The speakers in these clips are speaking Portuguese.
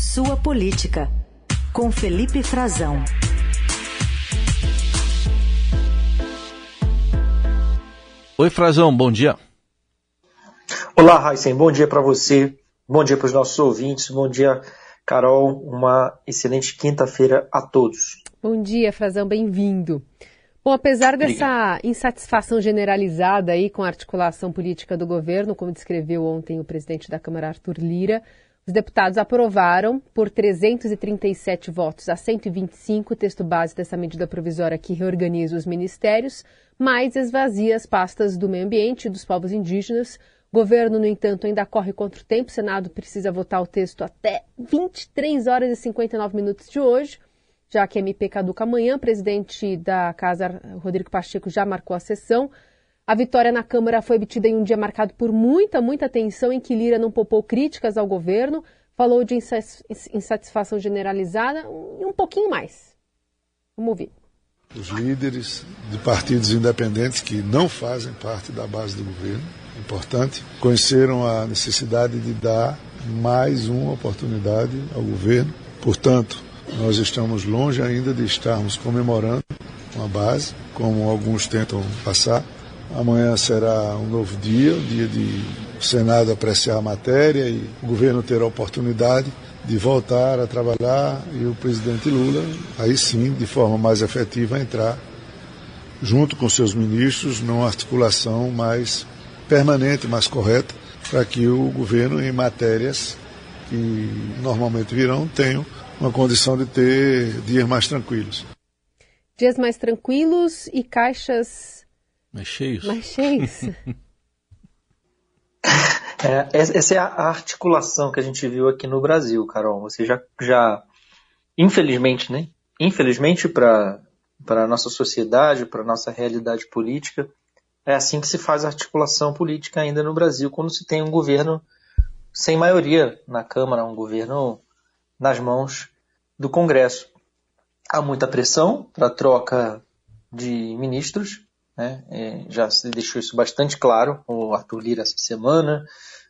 Sua Política, com Felipe Frazão. Oi, Frazão, bom dia. Olá, Raíssen, bom dia para você, bom dia para os nossos ouvintes, bom dia, Carol, uma excelente quinta-feira a todos. Bom dia, Frazão, bem-vindo. Bom, apesar dessa insatisfação generalizada aí com a articulação política do governo, como descreveu ontem o presidente da Câmara, Arthur Lira, os deputados aprovaram, por 337 votos a 125, o texto base dessa medida provisória que reorganiza os ministérios, mas esvazia as pastas do meio ambiente e dos povos indígenas. Governo, no entanto, ainda corre contra o tempo. O Senado precisa votar o texto até 23 horas e 59 minutos de hoje, já que a MP caduca amanhã. O presidente da Casa, Rodrigo Pacheco, já marcou a sessão. A vitória na Câmara foi obtida em um dia marcado por muita, muita tensão, em que Lira não poupou críticas ao governo, falou de insatisfação generalizada e um pouquinho mais. Vamos ouvir. Os líderes de partidos independentes que não fazem parte da base do governo, importante, conheceram a necessidade de dar mais uma oportunidade ao governo. Portanto, nós estamos longe ainda de estarmos comemorando uma base, como alguns tentam passar, Amanhã será um novo dia, o dia de o Senado apreciar a matéria e o governo ter a oportunidade de voltar a trabalhar e o presidente Lula, aí sim, de forma mais efetiva, entrar junto com seus ministros numa articulação mais permanente, mais correta, para que o governo, em matérias que normalmente virão, tenha uma condição de ter dias mais tranquilos. Dias mais tranquilos e caixas mais cheios. Mais cheios. É, essa é a articulação que a gente viu aqui no Brasil, Carol. Você já, já infelizmente, né? Infelizmente para a nossa sociedade, para a nossa realidade política, é assim que se faz a articulação política ainda no Brasil, quando se tem um governo sem maioria na Câmara, um governo nas mãos do Congresso. Há muita pressão para troca de ministros, né? É, já se deixou isso bastante claro, o Arthur Lira essa semana.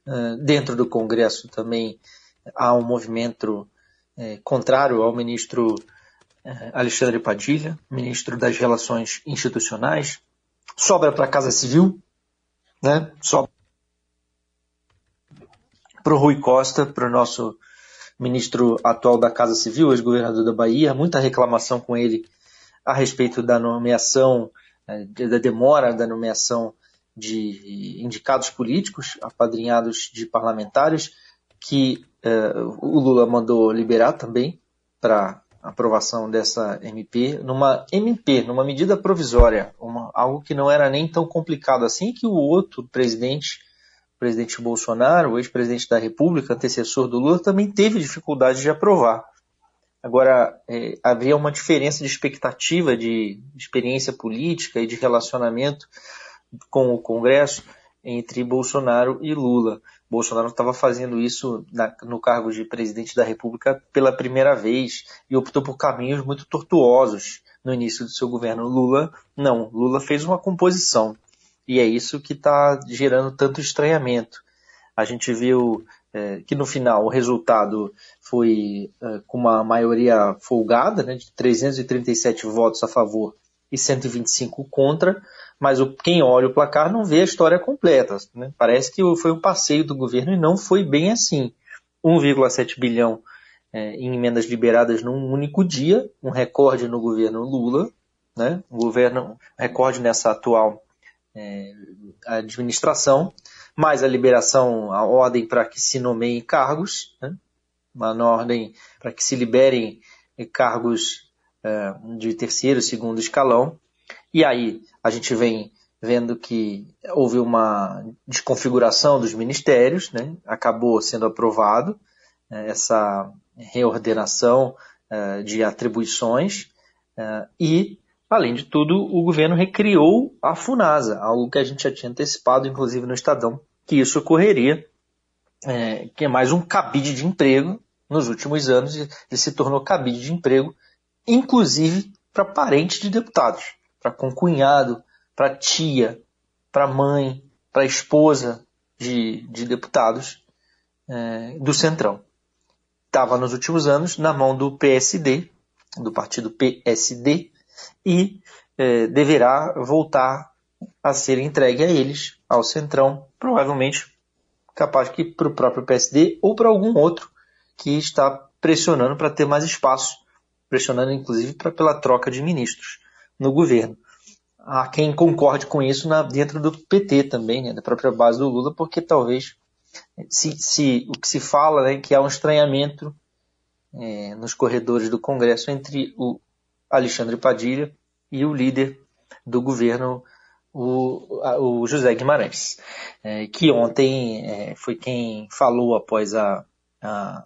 Uh, dentro do Congresso também há um movimento é, contrário ao ministro é, Alexandre Padilha, ministro das Relações Institucionais. Sobra para a Casa Civil, né? sobra para o Rui Costa, para o nosso ministro atual da Casa Civil, ex-governador da Bahia, muita reclamação com ele a respeito da nomeação da demora da nomeação de indicados políticos, apadrinhados de parlamentares, que uh, o Lula mandou liberar também para aprovação dessa MP, numa MP, numa medida provisória, uma, algo que não era nem tão complicado assim, que o outro presidente, o presidente Bolsonaro, o ex-presidente da República, antecessor do Lula, também teve dificuldade de aprovar. Agora, é, havia uma diferença de expectativa, de experiência política e de relacionamento com o Congresso entre Bolsonaro e Lula. Bolsonaro estava fazendo isso na, no cargo de presidente da República pela primeira vez e optou por caminhos muito tortuosos no início do seu governo. Lula, não. Lula fez uma composição. E é isso que está gerando tanto estranhamento. A gente viu é, que no final o resultado foi é, com uma maioria folgada, né, de 337 votos a favor e 125 contra, mas quem olha o placar não vê a história completa. Né? Parece que foi um passeio do governo e não foi bem assim. 1,7 bilhão é, em emendas liberadas num único dia, um recorde no governo Lula, né? um governo recorde nessa atual administração mais a liberação, a ordem para que se nomeiem cargos, né? uma ordem para que se liberem cargos é, de terceiro, segundo escalão. E aí a gente vem vendo que houve uma desconfiguração dos ministérios, né? acabou sendo aprovado é, essa reordenação é, de atribuições e Além de tudo, o governo recriou a FUNASA, algo que a gente já tinha antecipado, inclusive no Estadão, que isso ocorreria, é, que é mais um cabide de emprego nos últimos anos, ele se tornou cabide de emprego, inclusive para parentes de deputados, para concunhado, para tia, para mãe, para esposa de, de deputados é, do Centrão. estava nos últimos anos na mão do PSD, do partido PSD, e eh, deverá voltar a ser entregue a eles, ao Centrão, provavelmente capaz que para o próprio PSD ou para algum outro que está pressionando para ter mais espaço, pressionando inclusive pra, pela troca de ministros no governo. Há quem concorde com isso na, dentro do PT também, né, da própria base do Lula, porque talvez se, se o que se fala né, que há um estranhamento é, nos corredores do Congresso entre o Alexandre Padilha e o líder do governo, o, o José Guimarães, é, que ontem é, foi quem falou após a, a,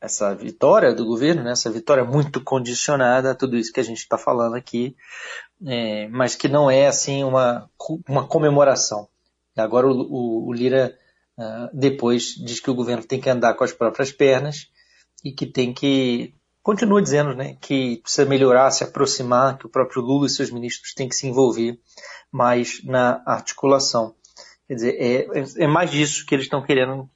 essa vitória do governo, né, essa vitória muito condicionada a tudo isso que a gente está falando aqui, é, mas que não é assim uma, uma comemoração. Agora o, o, o Lira uh, depois diz que o governo tem que andar com as próprias pernas e que tem que continua dizendo né, que precisa melhorar, se aproximar, que o próprio Lula e seus ministros têm que se envolver mais na articulação. Quer dizer, é, é mais disso que eles estão querendo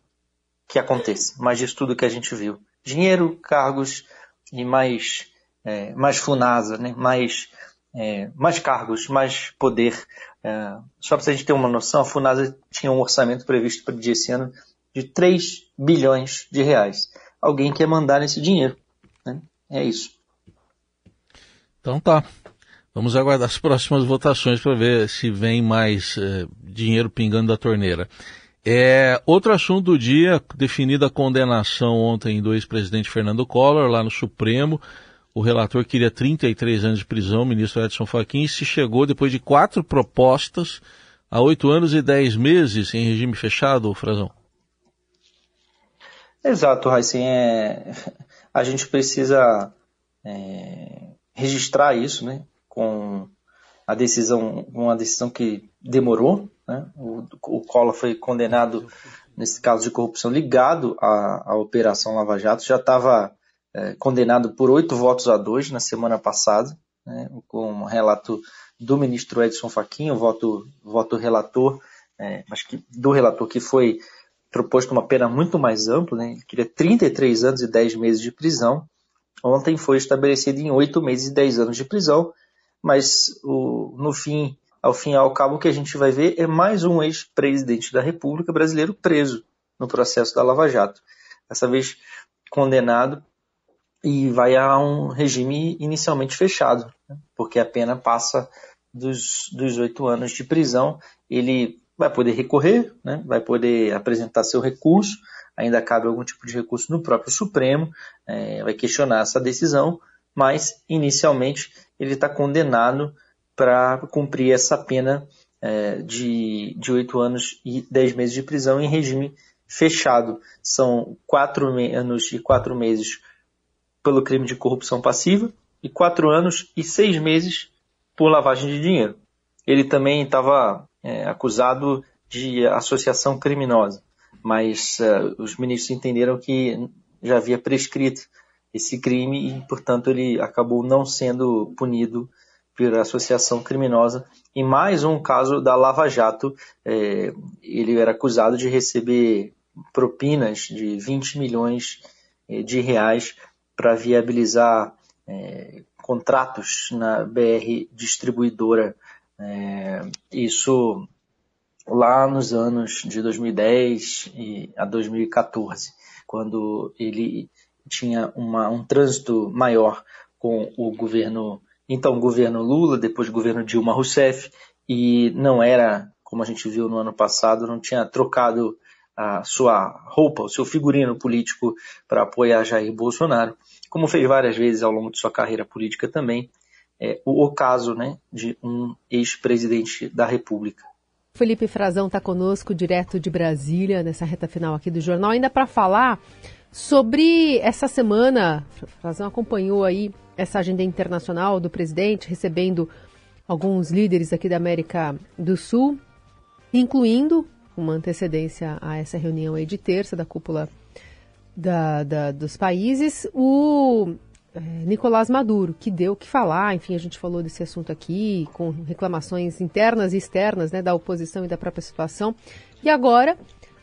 que aconteça, mais disso tudo que a gente viu. Dinheiro, cargos e mais, é, mais funasa, né, mais, é, mais cargos, mais poder. É, só para a gente ter uma noção, a Funasa tinha um orçamento previsto para esse ano de 3 bilhões de reais. Alguém quer mandar esse dinheiro. É isso. Então tá. Vamos aguardar as próximas votações para ver se vem mais eh, dinheiro pingando da torneira. É, outro assunto do dia, definida a condenação ontem do ex-presidente Fernando Collor, lá no Supremo. O relator queria 33 anos de prisão, o ministro Edson Fachin, se chegou depois de quatro propostas a oito anos e dez meses em regime fechado, Frazão? Exato, Raíssen. É, a gente precisa é, registrar isso, né? Com a decisão, uma decisão que demorou, né? O, o Collor foi condenado nesse caso de corrupção ligado à, à Operação Lava Jato, já estava é, condenado por oito votos a dois na semana passada, né? com um relato do ministro Edson Fachin, o voto, voto relator, é, mas que, do relator que foi proposto uma pena muito mais ampla, né? ele queria 33 anos e 10 meses de prisão. Ontem foi estabelecido em 8 meses e 10 anos de prisão, mas o, no fim, ao fim e ao cabo, o que a gente vai ver é mais um ex-presidente da República brasileiro preso no processo da Lava Jato. Dessa vez condenado e vai a um regime inicialmente fechado, né? porque a pena passa dos, dos 8 anos de prisão. Ele vai poder recorrer, né, vai poder apresentar seu recurso, ainda cabe algum tipo de recurso no próprio Supremo, é, vai questionar essa decisão, mas inicialmente ele está condenado para cumprir essa pena é, de, 8 anos e 10 meses de prisão em regime fechado. São 4 anos e 4 meses pelo crime de corrupção passiva e 4 anos e 6 meses por lavagem de dinheiro. Ele também estava é, acusado de associação criminosa, mas uh, os ministros entenderam que já havia prescrito esse crime e, portanto, ele acabou não sendo punido por associação criminosa. E mais um caso da Lava Jato, é, ele era acusado de receber propinas de 20 milhões é, de reais para viabilizar contratos na BR distribuidora é, isso lá nos anos de 2010 e a 2014, quando ele tinha uma, um trânsito maior com o governo, então governo Lula, depois governo Dilma Rousseff, e não era, como a gente viu no ano passado, não tinha trocado a sua roupa, o seu figurino político para apoiar Jair Bolsonaro, como fez várias vezes ao longo de sua carreira política também, é, o ocaso né, de um ex-presidente da República. Felipe Frazão está conosco, direto de Brasília, nessa reta final aqui do jornal, ainda para falar sobre essa semana. Frazão acompanhou aí essa agenda internacional do presidente, recebendo alguns líderes aqui da América do Sul, incluindo uma antecedência a essa reunião aí de terça da cúpula da, da, dos países, o é, Nicolás Maduro, que deu o que falar, enfim, a gente falou desse assunto aqui, com reclamações internas e externas né, da oposição e da própria situação. E agora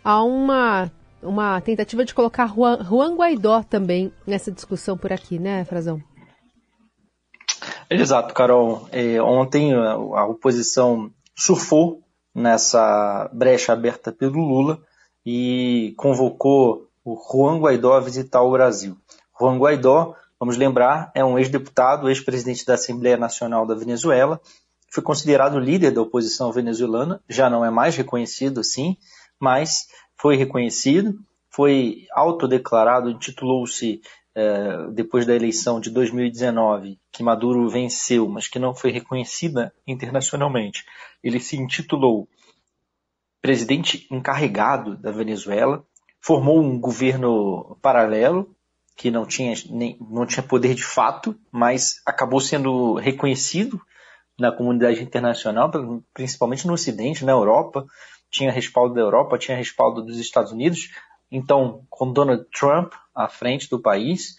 há uma uma tentativa de colocar Juan, Juan Guaidó também nessa discussão por aqui, né, Frazão? Exato, Carol. É, ontem a, a oposição surfou nessa brecha aberta pelo Lula e convocou o Juan Guaidó a visitar o Brasil. Juan Guaidó, vamos lembrar, é um ex-deputado, ex-presidente da Assembleia Nacional da Venezuela, foi considerado líder da oposição venezuelana, já não é mais reconhecido assim, mas foi reconhecido, foi autodeclarado, intitulou-se é, depois da eleição de 2019, que Maduro venceu, mas que não foi reconhecida internacionalmente. Ele se intitulou presidente encarregado da Venezuela, formou um governo paralelo que não tinha, nem, não tinha poder de fato, mas acabou sendo reconhecido na comunidade internacional, principalmente no Ocidente, na Europa, tinha respaldo da Europa, tinha respaldo dos Estados Unidos, então, com Donald Trump à frente do país,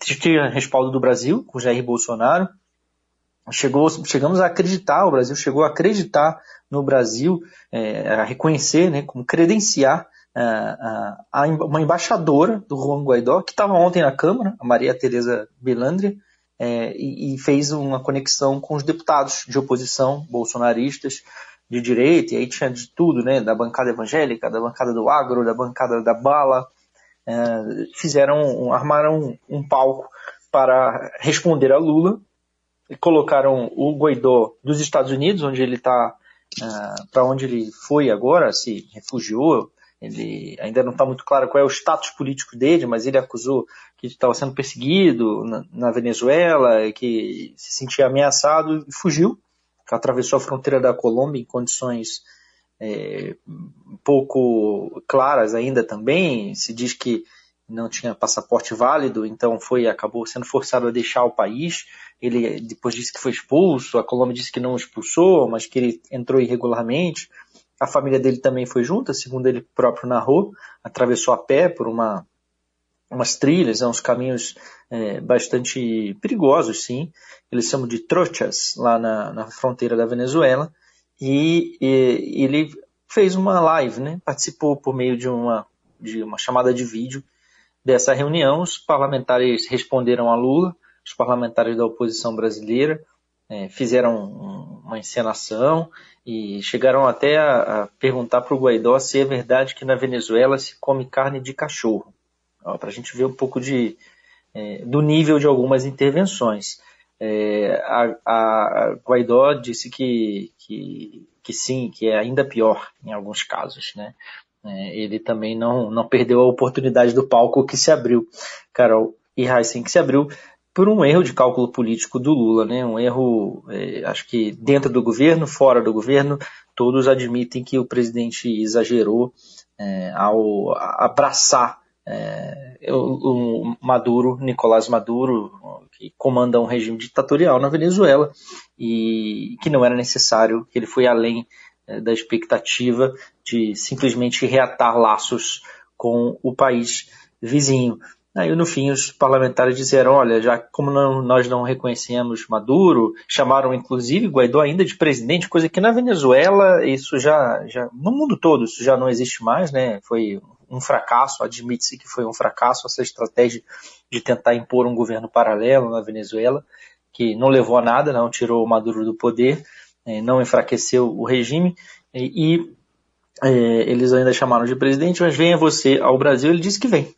tinha respaldo do Brasil, com Jair Bolsonaro, chegou, chegamos a acreditar, o Brasil chegou a acreditar no Brasil, é, a reconhecer, né, como credenciar uma embaixadora do Juan Guaidó, que estava ontem na Câmara, a Maria Tereza Belandria, é, e, fez uma conexão com os deputados de oposição bolsonaristas, de direita, e aí tinha de tudo, né, da bancada evangélica, da bancada do agro, da bancada da bala, é, fizeram, armaram um palco para responder a Lula, e colocaram o Guaidó dos Estados Unidos, onde ele está, é, para onde ele foi agora, se refugiou, ele ainda não está muito claro qual é o status político dele, mas ele acusou que estava sendo perseguido na, na Venezuela, que se sentia ameaçado e fugiu atravessou a fronteira da Colômbia em condições é, pouco claras ainda também. Se diz que não tinha passaporte válido, então foi acabou sendo forçado a deixar o país. Ele depois disse que foi expulso, a Colômbia disse que não o expulsou, mas que ele entrou irregularmente. A família dele também foi junta, segundo ele próprio narrou, atravessou a pé por uma umas trilhas, né, uns caminhos é, bastante perigosos, sim. Eles chamam de trochas, lá na, na fronteira da Venezuela. E, e, ele fez uma live, né? participou por meio de uma, de uma chamada de vídeo dessa reunião. Os parlamentares responderam a Lula, os parlamentares da oposição brasileira é, fizeram uma encenação e chegaram até a, a perguntar para o Guaidó se é verdade que na Venezuela se come carne de cachorro para a gente ver um pouco de, é, do nível de algumas intervenções. É, a, a, Guaidó disse que, que, que, sim, que é ainda pior em alguns casos, né? É, ele também não, não perdeu a oportunidade do palco que se abriu, Carol e Heisen, que se abriu por um erro de cálculo político do Lula, né? Um erro, é, acho que dentro do governo, fora do governo, todos admitem que o presidente exagerou é, ao abraçar é, o, o, Maduro, Nicolás Maduro, que comanda um regime ditatorial na Venezuela e que não era necessário, que ele foi além é, da expectativa de simplesmente reatar laços com o país vizinho. Aí, no fim, os parlamentares disseram: olha, já como não, nós não reconhecemos Maduro, chamaram inclusive Guaidó ainda de presidente, coisa que na Venezuela, isso já, já no mundo todo, isso já não existe mais, né? Foi um fracasso, admite-se que foi um fracasso essa estratégia de tentar impor um governo paralelo na Venezuela, que não levou a nada, não tirou Maduro do poder, eh, não enfraqueceu o regime e, é, eles ainda chamaram de presidente, mas venha você ao Brasil, ele disse que vem.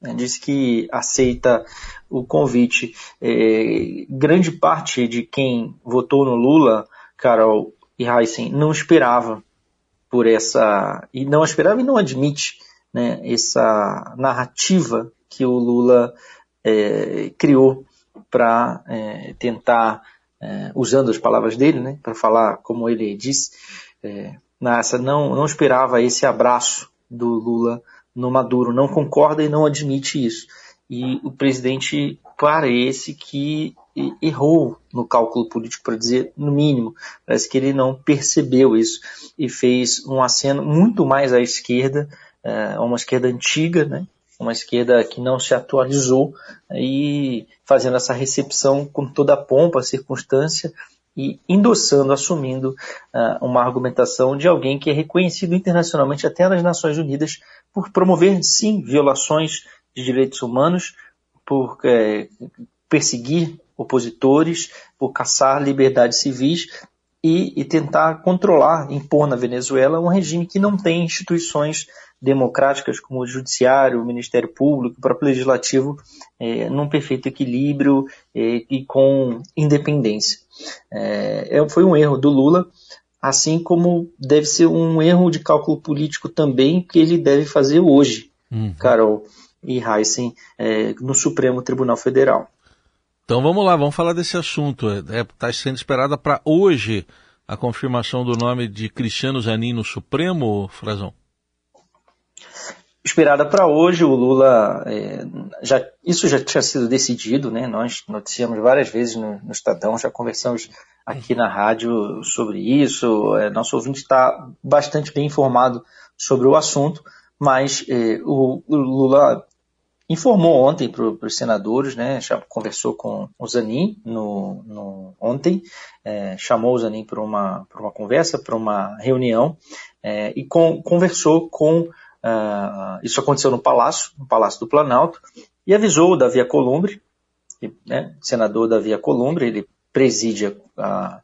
Né, disse que aceita o convite. É, grande parte de quem votou no Lula, Carol e Heisen, não esperava por essa. E não esperava e não admite né, essa narrativa que o Lula é, criou para é, tentar, é, usando as palavras dele, né, para falar como ele disse, é, nessa, não, não esperava esse abraço do Lula no Maduro, não concorda e não admite isso. E o presidente parece que errou no cálculo político, para dizer no mínimo. Parece que ele não percebeu isso e fez um aceno muito mais à esquerda é, uma esquerda antiga, né? uma esquerda que não se atualizou e fazendo essa recepção com toda a pompa, circunstância e endossando, assumindo uh, uma argumentação de alguém que é reconhecido internacionalmente até nas Nações Unidas por promover, sim, violações de direitos humanos, por é, perseguir opositores, por caçar liberdades civis e, e, tentar controlar, impor na Venezuela um regime que não tem instituições democráticas como o judiciário, o Ministério Público, o próprio legislativo, é, num perfeito equilíbrio é, e com independência. É, é, foi um erro do Lula, assim como deve ser um erro de cálculo político também que ele deve fazer hoje, uhum. Carol e Heisen, é, no Supremo Tribunal Federal. Então vamos lá, vamos falar desse assunto. Está é, tá sendo esperada para hoje a confirmação do nome de Cristiano Zanin no Supremo, Frazão? Esperada para hoje, o Lula, é, já, isso já tinha sido decidido, né? nós noticiamos várias vezes no, no Estadão, já conversamos aqui na rádio sobre isso, é, nosso ouvinte está bastante bem informado sobre o assunto, mas é, o, o Lula informou ontem para os senadores, né, já conversou com o Zanin no, no ontem, é, chamou o Zanin para uma, uma conversa, para uma reunião, e com, conversou com, uh, isso aconteceu no Palácio, no Palácio do Planalto, e avisou o Davi Alcolumbre, né, senador Davi Alcolumbre, ele preside a,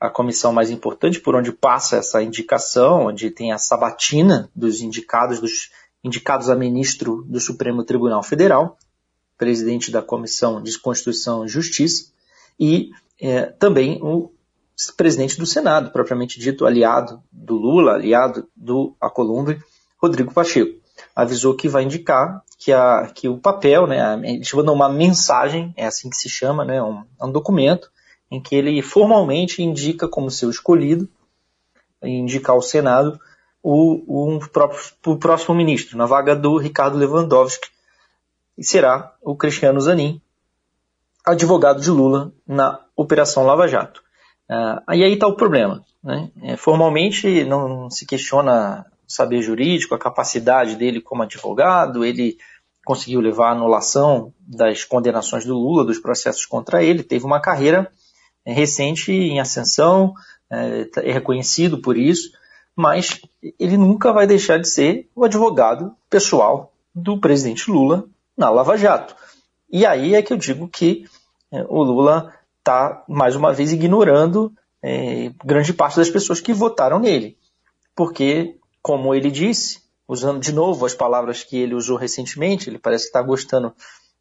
a comissão mais importante por onde passa essa indicação, onde tem a sabatina dos indicados, dos indicados a ministro do Supremo Tribunal Federal, presidente da Comissão de Constituição e Justiça, e é, também o presidente do Senado, propriamente dito, aliado do Lula, aliado do Acolumbre, Rodrigo Pacheco. Avisou que vai indicar que, a, que o papel, né, ele chama uma mensagem, é assim que se chama, né, um, um documento em que ele formalmente indica como seu escolhido, indicar ao Senado o, o, próprio, o próximo ministro, na vaga do Ricardo Lewandowski, e será o Cristiano Zanin, advogado de Lula na Operação Lava Jato. Uh, e aí está o problema. Né? É, formalmente não se questiona o saber jurídico, a capacidade dele como advogado, ele conseguiu levar a anulação das condenações do Lula, dos processos contra ele, teve uma carreira é, recente em ascensão, é, é reconhecido por isso, mas ele nunca vai deixar de ser o advogado pessoal do presidente Lula na Lava Jato. E aí é que eu digo que é, o Lula está, mais uma vez, ignorando é, grande parte das pessoas que votaram nele. Porque, como ele disse, usando de novo as palavras que ele usou recentemente, ele parece que está gostando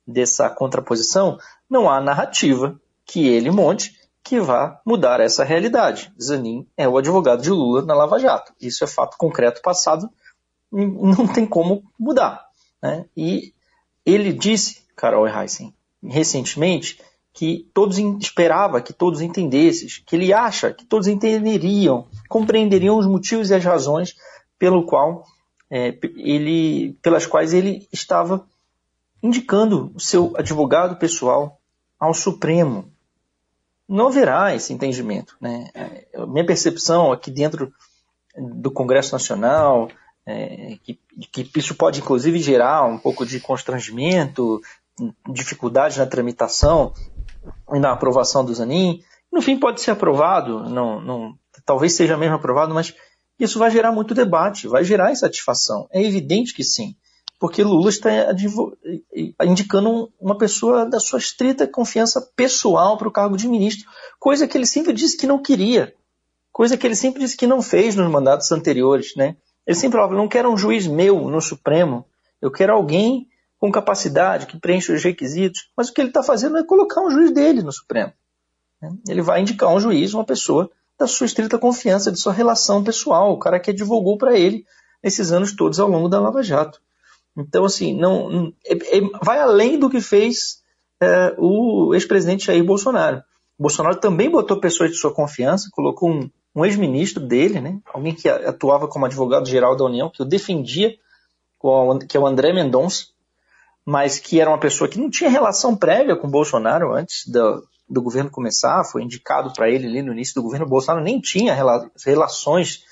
dessa contraposição, não há narrativa que ele monte que vá mudar essa realidade. Zanin é o advogado de Lula na Lava Jato. Isso é fato concreto passado, não tem como mudar. Né? E ele disse, Carol Heissen, recentemente, que todos esperava que todos entendessem, que ele acha que todos entenderiam, compreenderiam os motivos e as razões pelo qual é, ele, pelas quais ele estava indicando o seu advogado pessoal ao Supremo, não haverá esse entendimento. Né? A minha percepção aqui dentro do Congresso Nacional, é, que, que, isso pode inclusive gerar um pouco de constrangimento, dificuldade na tramitação e na aprovação do Zanin. No fim, pode ser aprovado, não, não, talvez seja mesmo aprovado, mas isso vai gerar muito debate, vai gerar insatisfação. É evidente que sim porque Lula está indicando uma pessoa da sua estrita confiança pessoal para o cargo de ministro, coisa que ele sempre disse que não queria, coisa que ele sempre disse que não fez nos mandatos anteriores. Né? Ele sempre falava, não quero um juiz meu no Supremo, eu quero alguém com capacidade, que preencha os requisitos, mas o que ele está fazendo é colocar um juiz dele no Supremo. Né? Ele vai indicar um juiz, uma pessoa da sua estrita confiança, de sua relação pessoal, o cara que advogou para ele nesses anos todos ao longo da Lava Jato. Então, assim, não, é, é, vai além do que fez é, o ex-presidente Jair Bolsonaro. O Bolsonaro também botou pessoas de sua confiança, colocou um, um ex-ministro dele, né, alguém que atuava como advogado-geral da União, que o defendia, que é o André Mendonça, mas que era uma pessoa que não tinha relação prévia com Bolsonaro antes do, do governo começar, foi indicado para ele ali no início do governo. Bolsonaro nem tinha relações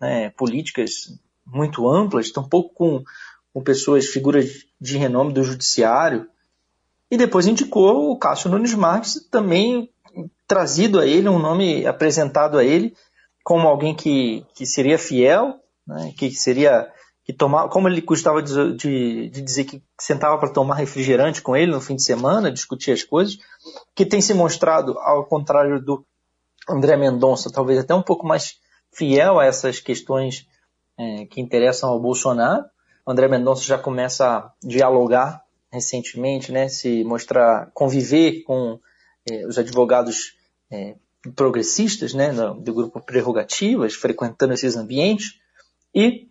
né, políticas muito amplas, tampouco com com pessoas, figuras de renome do judiciário, e depois indicou o Cássio Nunes Marques, também trazido a ele, um nome apresentado a ele como alguém que, que seria fiel, né, que seria que tomava, como ele gostava de, de, de dizer que sentava para tomar refrigerante com ele no fim de semana, discutir as coisas, que tem se mostrado, ao contrário do André Mendonça, talvez até um pouco mais fiel a essas questões é, que interessam ao Bolsonaro. O André Mendonça já começa a dialogar recentemente, né, se mostrar, conviver com é, os advogados é, progressistas, né, do grupo Prerrogativas, frequentando esses ambientes, e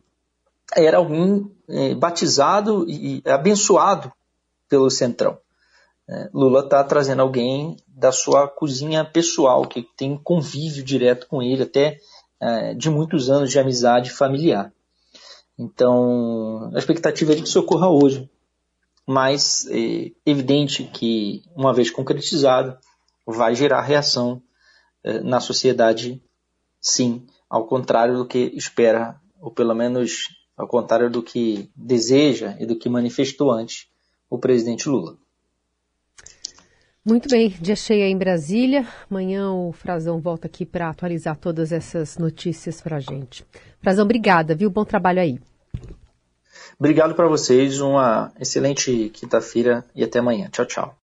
era alguém é, batizado e abençoado pelo Centrão. Lula está trazendo alguém da sua cozinha pessoal, que tem convívio direto com ele, até é, de muitos anos de amizade familiar. Então, a expectativa é de que isso ocorra hoje. Mas é evidente que, uma vez concretizado, vai gerar reação é, na sociedade, sim, ao contrário do que espera, ou pelo menos ao contrário do que deseja e do que manifestou antes o presidente Lula. Muito bem, dia cheio em Brasília. Amanhã o Frazão volta aqui para atualizar todas essas notícias para a gente. Frazão, obrigada, viu? Bom trabalho aí. Obrigado para vocês, uma excelente quinta-feira e até amanhã. Tchau, tchau.